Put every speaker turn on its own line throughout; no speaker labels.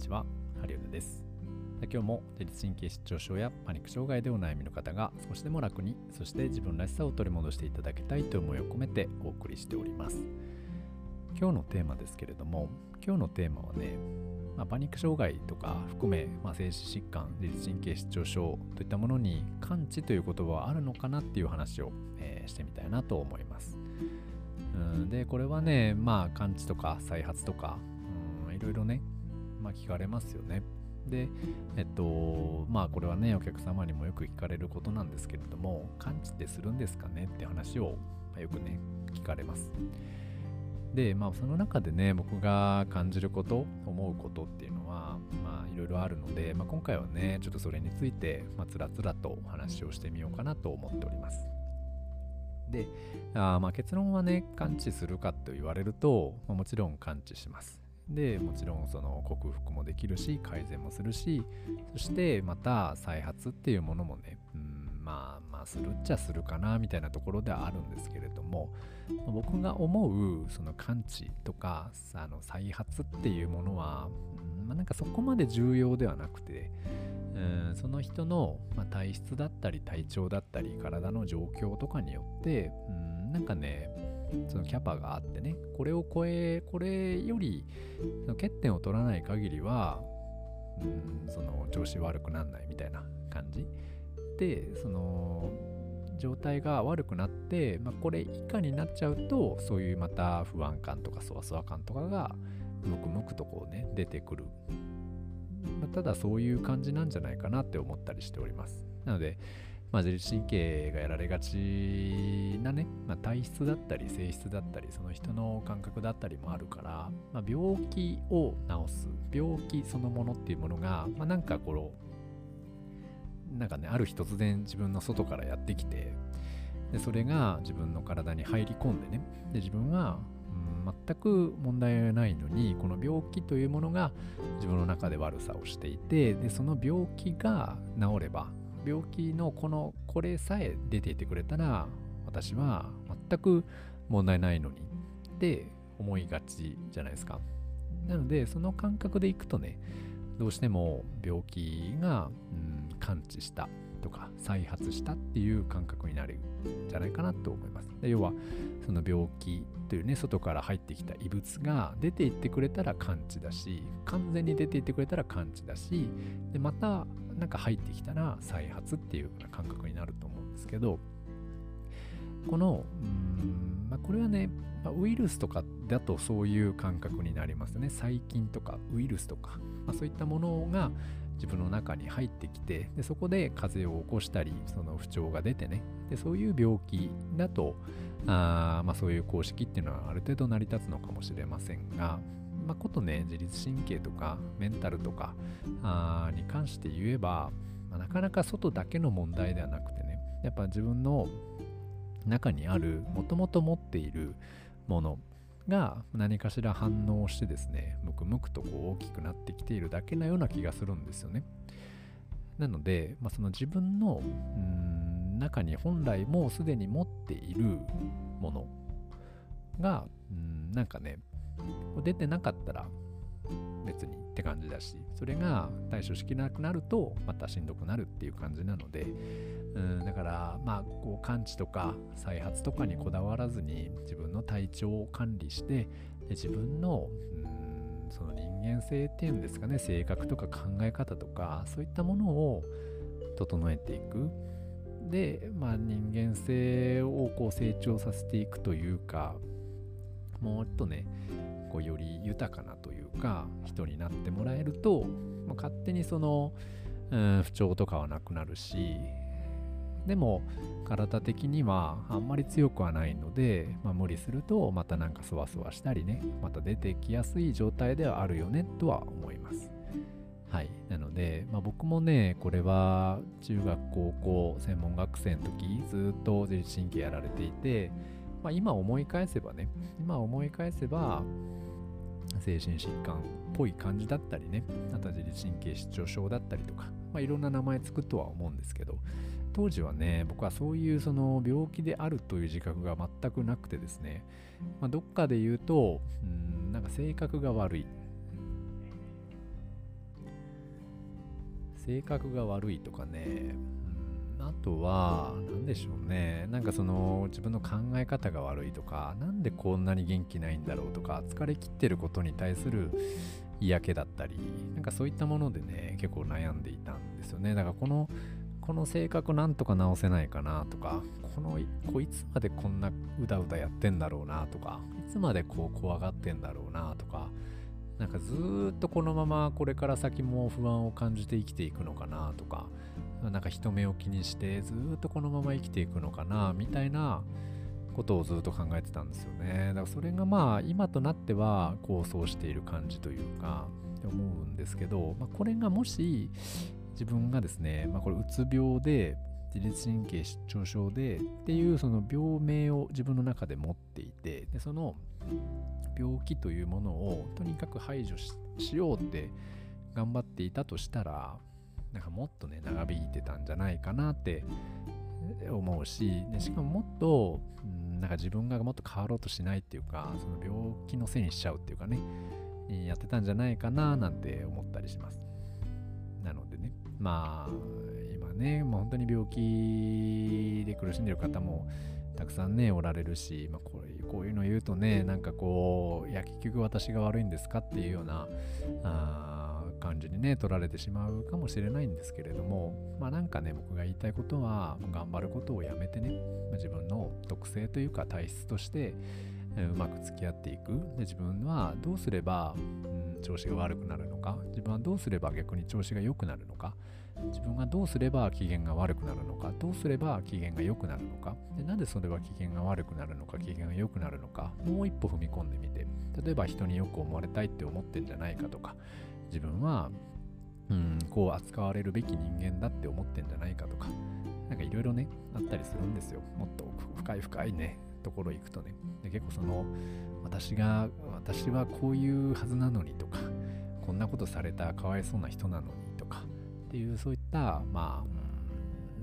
ちは、ハリウッドです。今日も自律神経失調症やパニック障害でお悩みの方が少しでも楽に、そして自分らしさを取り戻していただきたいという思いを込めてお送りしております。今日のテーマですけれども、今日のテーマはね、まあ、パニック障害とか含め、まあ、精神疾患、自律神経失調症といったものに感知という言葉はあるのかなっていう話を、えーしてみたいなと思います。うんで、これはね、まあ、感知とか再発とか、いろいろね、まあ、聞かれますよね。で、えっと、まあ、これはね、お客様にもよく聞かれることなんですけれども、感知ってするんですかね？って話を、まあよくね、聞かれます。で、まあ、その中でね、僕が感じること、思うことっていうのは、まあ、いろいろあるので、まあ、今回はね、ちょっとそれについて、まあ、つらつらとお話をしてみようかなと思っております。で、あまあ結論はね、感知するかと言われると、まあ、もちろん感知します。で、もちろんその克服もできるし、改善もするし、そしてまた再発っていうものもね、うん、まあまあするっちゃするかなみたいなところではあるんですけれども、僕が思うその感知とかあの再発っていうものは、まあ、なんかそこまで重要ではなくて、うんその人の、まあ、体質だったり体調だったり体の状況とかによって、うん、なんかねそのキャパがあってねこれを超えこれよりその欠点を取らない限りは、うん、その調子悪くならないみたいな感じ。でその状態が悪くなって、まあ、これ以下になっちゃうとそういうまた不安感とかそわそわ感とかがむくむくとこうね出てくる、まあただそういう感じなんじゃないかなって思ったりしております。なので、まあ、自律神経がやられがちなね、まあ、体質だったり性質だったりその人の感覚だったりもあるから、まあ、病気を治す病気そのものっていうものが、まあ、なんかこのなんかねある日突然自分の外からやってきてでそれが自分の体に入り込んでねで自分は、全く問題ないのにこの病気というものが自分の中で悪さをしていてでその病気が治れば病気のこのこれさえ出ていてくれたら私は全く問題ないのにって思いがちじゃないですか。なのでその感覚でいくとねどうしても病気が、うん、感知した。とか再発したっていう感覚になるんじゃないかなと思います。で要はその病気というね外から入ってきた異物が出ていってくれたら感知だし完全に出ていってくれたら感知だしでまたなんか入ってきたら再発っていう感覚になると思うんですけどこのうん、まあ、これはね、まあウイルスとかだとそういう感覚になりますね細菌とかウイルスとか、まあ、そういったものが自分の中に入ってきてでそこで風邪を起こしたりその不調が出てねでそういう病気だとあ、まあ、そういう公式っていうのはある程度成り立つのかもしれませんが、まあ、ことね自律神経とかメンタルとかあに関して言えば、まあ、なかなか外だけの問題ではなくてねやっぱ自分の中にあるもともと持っているものが何かしら反応してですねむくむくとこう大きくなってきているだけなような気がするんですよね。なので、まあ、その自分の中に本来もうすでに持っているものがうんなんかね出てなかったら別にって感じだしそれが対処しきれなくなるとまたしんどくなるっていう感じなのでうんだからまあこう感知とか再発とかにこだわらずに自分の体調を管理してで自分のうんその人間性っていうんですかね性格とか考え方とかそういったものを整えていく。でまあ人間性をこう成長させていくというかもっとねこうより豊かなというか人になってもらえると、まあ勝手にその、うん、不調とかはなくなるしでも体的にはあんまり強くはないので、まあ、無理するとまたなんかそわそわしたりねまた出てきやすい状態ではあるよねとは思います。はい。なので、まあ、僕もねこれは中学高校専門学生の時ずっと自律神経やられていて、まあ、今思い返せばね今思い返せば精神疾患っぽい感じだったりねあとは自律神経失調症だったりとか、まあ、いろんな名前つくとは思うんですけど当時はね僕はそういうその病気であるという自覚が全くなくてですね、まあ、どっかで言うとうんなんか性格が悪い性格が悪いとかね、あとは、何でしょうね。なんかその自分の考え方が悪いとか、なんでこんなに元気ないんだろうとか、疲れ切ってることに対する嫌気だったり、なんかそういったものでね、結構悩んでいたんですよね。だからこの、この性格なんとか直せないかなとか、この、こいつまでこんなうだうだやってんだろうなとか、いつまでこう怖がってんだろうなとか、なんかずっとこのままこれから先も不安を感じて生きていくのかなとか、なんか人目を気にしてずっとこのまま生きていくのかなみたいなことをずっと考えてたんですよね。だからそれがまあ今となっては構想している感じというか、って思うんですけど、まあ、これがもし自分がですね、まあ、これうつ病で自律神経失調症でっていうその病名を自分の中で持っていてでその病気というものをとにかく排除しようって頑張っていたとしたらなんかもっとね長引いてたんじゃないかなって思うしでしかももっと、ん、なんか自分がもっと変わろうとしないっていうかその病気のせいにしちゃうっていうかねやってたんじゃないかななんて思ったりします。なのでね。まあ今ねもう本当に病気で苦しんでる方もたくさんねおられるし、まあ、こういうこういうの言うとねなんかこういや結局私が悪いんですかっていうようなあ感じにね取られてしまうかもしれないんですけれどもまあなんかね僕が言いたいことは頑張ることをやめてね、ま、自分の特性というか体質としてうまく付き合っていく。で自分はどうすれば、うん、調子が悪くなるのか？自分はどうすれば逆に調子が良くなるのか？自分がどうすれば機嫌が悪くなるのか？どうすれば機嫌が良くなるのか？でなんでそれは機嫌が悪くなるのか？機嫌が良くなるのか？もう一歩踏み込んでみて。例えば人によく思われたいって思ってんじゃないかとか。自分はうんこう扱われるべき人間だって思ってんじゃないかとか。なんかいろいろねあったりするんですよ。もっと深い深いね。ところ行くとね。で結構その私が私はこういうはずなのにとかこんなことされたかわいそうな人なのにとかっていうそういったまあ、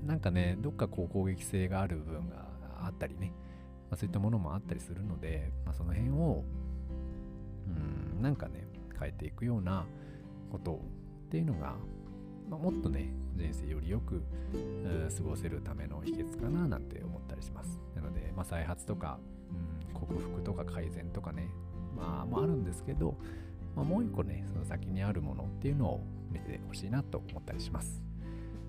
うん、なんかねどっかこう攻撃性がある部分があったりね、まあ、そういったものもあったりするので、まあ、その辺をうんなんかね変えていくようなことっていうのが、まあ、もっとね人生よりよく過ごせるための秘訣かななんて思ったりします。なので、まあ、再発とか、うん、克服とか改善とかね、まあ、もあるんですけど、まあ、もう一個ね、その先にあるものっていうのを見てほしいなと思ったりします。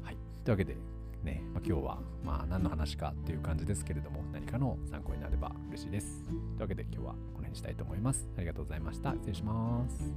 はい。というわけで、ね、まあ、今日は、まあ、何の話かっていう感じですけれども、何かの参考になれば嬉しいです。というわけで、今日はこの辺にしたいと思います。ありがとうございました。失礼します。